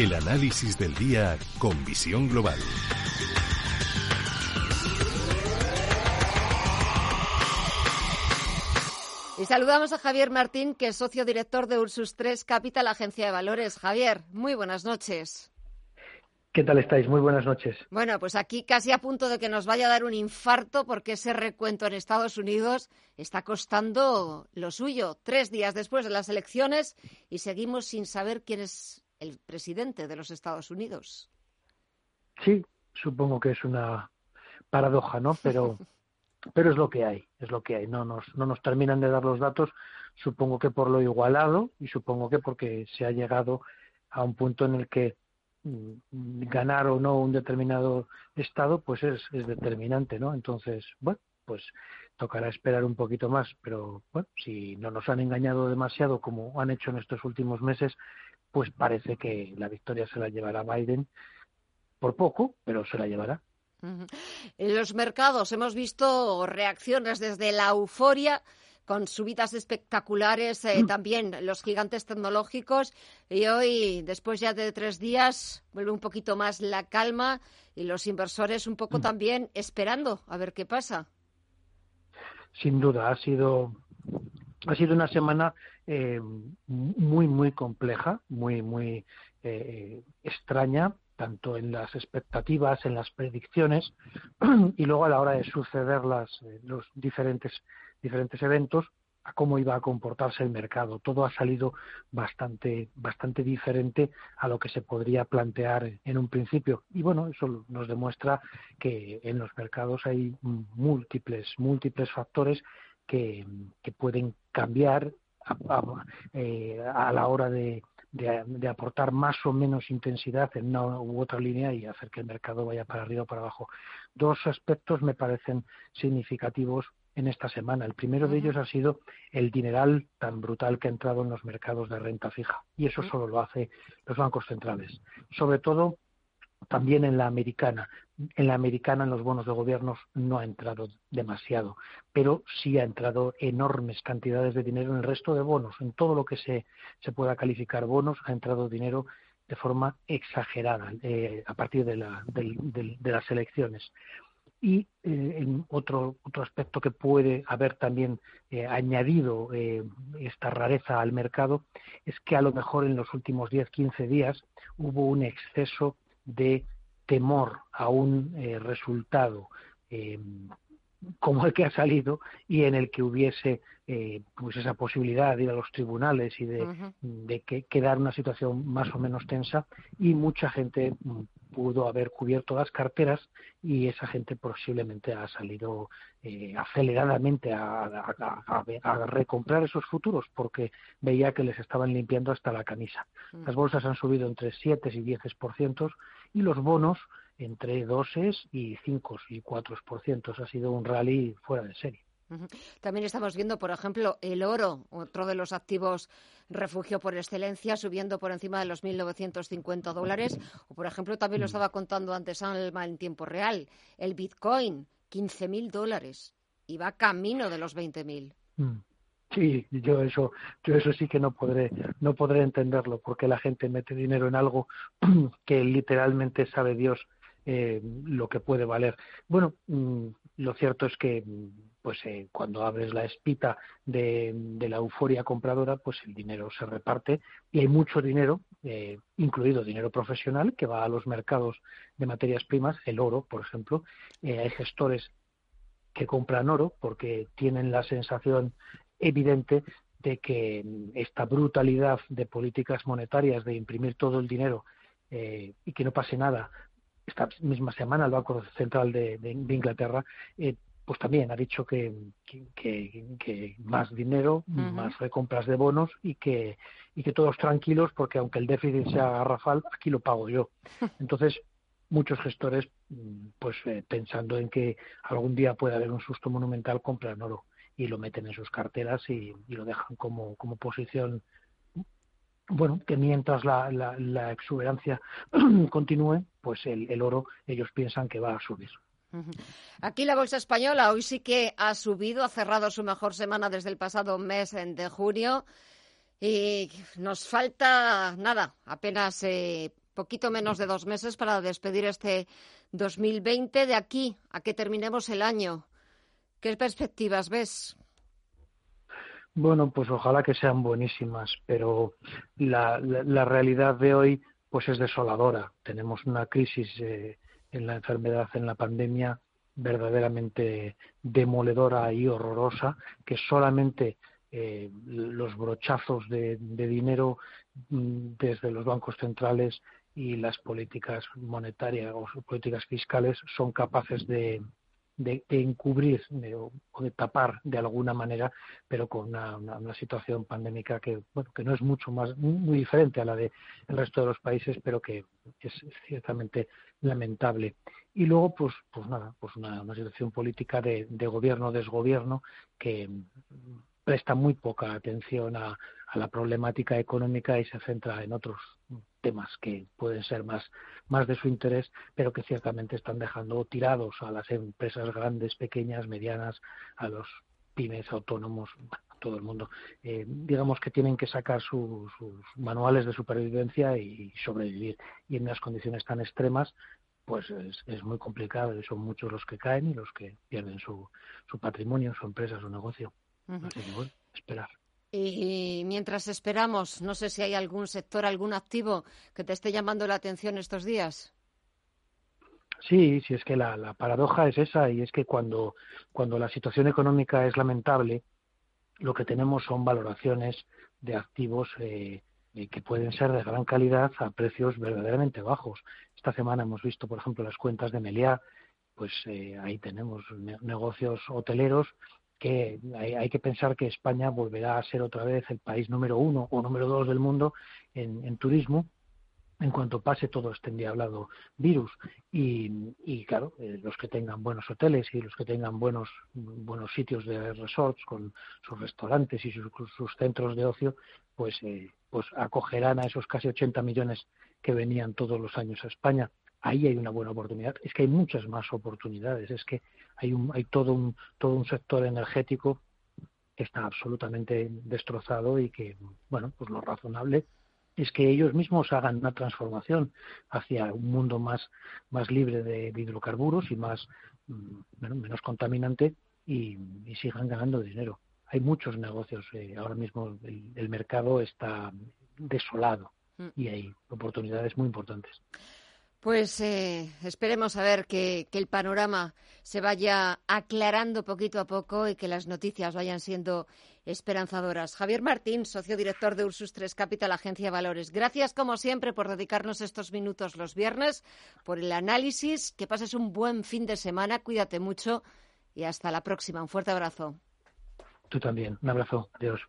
El análisis del día con visión global. Y saludamos a Javier Martín, que es socio director de Ursus 3 Capital, agencia de valores. Javier, muy buenas noches. ¿Qué tal estáis? Muy buenas noches. Bueno, pues aquí casi a punto de que nos vaya a dar un infarto porque ese recuento en Estados Unidos está costando lo suyo. Tres días después de las elecciones y seguimos sin saber quién es el presidente de los Estados Unidos. Sí, supongo que es una paradoja, ¿no? Pero, pero es lo que hay, es lo que hay. No nos, no nos terminan de dar los datos, supongo que por lo igualado y supongo que porque se ha llegado a un punto en el que Mm, ganar o no un determinado estado pues es, es determinante no entonces bueno pues tocará esperar un poquito más pero bueno si no nos han engañado demasiado como han hecho en estos últimos meses pues parece que la victoria se la llevará Biden por poco pero se la llevará en los mercados hemos visto reacciones desde la euforia con subidas espectaculares, eh, también los gigantes tecnológicos. Y hoy, después ya de tres días, vuelve un poquito más la calma y los inversores un poco mm. también esperando a ver qué pasa. Sin duda, ha sido, ha sido una semana eh, muy, muy compleja, muy, muy eh, extraña, tanto en las expectativas, en las predicciones, y luego a la hora de suceder las, los diferentes diferentes eventos a cómo iba a comportarse el mercado. Todo ha salido bastante, bastante diferente a lo que se podría plantear en un principio. Y bueno, eso nos demuestra que en los mercados hay múltiples, múltiples factores que, que pueden cambiar a, eh, la hora de, de, aportar más o menos intensidad en una u otra línea y hacer que el mercado vaya para arriba o para abajo. Dos aspectos me parecen significativos en esta semana. El primero de ellos ha sido el dineral tan brutal que ha entrado en los mercados de renta fija. Y eso solo lo hace los bancos centrales. Sobre todo también en la americana. En la americana, en los bonos de gobiernos, no ha entrado demasiado, pero sí ha entrado enormes cantidades de dinero en el resto de bonos. En todo lo que se, se pueda calificar bonos, ha entrado dinero de forma exagerada eh, a partir de, la, de las elecciones. Y eh, en otro, otro aspecto que puede haber también eh, añadido esta rareza al mercado es que a lo mejor en los últimos 10-15 días hubo un exceso de temor a un resultado como el que ha salido y en el que hubiese pues esa posibilidad de ir a los tribunales y de, de que, quedar una situación más o menos tensa y mucha gente mm, pudo haber cubierto las carteras y esa gente posiblemente ha salido eh, aceleradamente a, a, recomprar esos futuros porque veía que les estaban limpiando hasta la camisa. Las bolsas han subido entre 7 y 10% y los bonos entre 2 y 5 y 4%. Ha sido un rally fuera de serie. También estamos viendo, por ejemplo, el oro, otro de los activos refugio por excelencia, subiendo por encima de los 1.950 dólares. O, por ejemplo, también lo mm. estaba contando antes Alma en tiempo real, el Bitcoin, 15.000 dólares. Y va camino de los 20.000. Mm. Sí, yo eso, yo eso sí que no podré, no podré entenderlo, porque la gente mete dinero en algo que literalmente sabe Dios eh, lo que puede valer. Bueno, mm, lo cierto es que pues eh, cuando abres la espita de, la euforia compradora, pues el dinero se reparte y hay mucho dinero, eh, incluido dinero profesional, que va a los mercados de materias primas, el oro, por ejemplo. Eh, hay gestores que compran oro porque tienen la sensación evidente de que esta brutalidad de políticas monetarias, de imprimir todo el dinero y que no pase nada, esta misma semana el Banco Central de, Inglaterra pues también ha dicho que, que, más dinero, más recompras de bonos y que, y que todos tranquilos porque aunque el déficit sea garrafal, aquí lo pago yo. Entonces, muchos gestores, pues eh, pensando en que algún día puede haber un susto monumental, compran oro y lo meten en sus carteras y, lo dejan como, como posición bueno, que mientras la, la, exuberancia continúe, pues el, el, oro ellos piensan que va a subir. Aquí la bolsa española hoy sí que ha subido, ha cerrado su mejor semana desde el pasado mes de junio y nos falta nada, apenas eh, poquito menos de dos meses para despedir este 2020 de aquí a que terminemos el año. ¿Qué perspectivas ves? Bueno, pues ojalá que sean buenísimas, pero la, realidad de hoy pues es desoladora. Tenemos una crisis eh, en la enfermedad, en la pandemia, verdaderamente demoledora y horrorosa, que solamente eh, los brochazos de, dinero mm, desde los bancos centrales y las políticas monetarias o políticas fiscales son capaces de, de, encubrir o de tapar de alguna manera, pero con una, situación pandémica que, bueno, que no es mucho más, muy diferente a la del resto de los países, pero que es ciertamente lamentable. Y luego, pues, pues nada, pues una, situación política de, de gobierno-desgobierno que presta muy poca atención a, la problemática económica y se centra en otros temas que pueden ser más, más de su interés, pero que ciertamente están dejando tirados a las empresas grandes, pequeñas, medianas, a los pymes, autónomos, a todo el mundo. Eh, digamos que tienen que sacar sus manuales de supervivencia y sobrevivir. Y en unas condiciones tan extremas, pues es, muy complicado y son muchos los que caen y los que pierden su, su patrimonio, su empresa, su negocio esperar. Y mientras esperamos, no sé si hay algún sector, algún activo que te esté llamando la atención estos días. Sí, sí, es que la, paradoja es esa y es que cuando, cuando la situación económica es lamentable, lo que tenemos son valoraciones de activos eh, eh, que pueden ser de gran calidad a precios verdaderamente bajos. Esta semana hemos visto, por ejemplo, las cuentas de Meliá, pues eh, ahí tenemos negocios hoteleros que hay, que pensar que España volverá a ser otra vez el país número uno o número dos del mundo en, turismo. En cuanto pase todo este endiablado virus. Y, claro eh, los que tengan buenos hoteles y los que tengan buenos buenos sitios de resorts con sus restaurantes y sus, centros de ocio pues eh, pues acogerán a esos casi 80 millones que venían todos los años a España ahí hay una buena oportunidad. Es que hay muchas más oportunidades. Es que hay, un, hay todo, un, todo un sector energético que está absolutamente destrozado y que, bueno, pues lo razonable es que ellos mismos hagan una transformación hacia un mundo más, más libre de, hidrocarburos y más mm, menos contaminante y, sigan ganando dinero. Hay muchos negocios. Eh, ahora mismo el, el mercado está desolado mm. y hay oportunidades muy importantes. Pues eh, esperemos a ver que, el panorama se vaya aclarando poquito a poco y que las noticias vayan siendo esperanzadoras. Javier Martín, socio director de Ursus 3 Capital, Agencia Valores. Gracias, como siempre, por dedicarnos estos minutos los viernes, por el análisis. Que pases un buen fin de semana, cuídate mucho y hasta la próxima. Un fuerte abrazo. Tú también. Un abrazo. Adiós.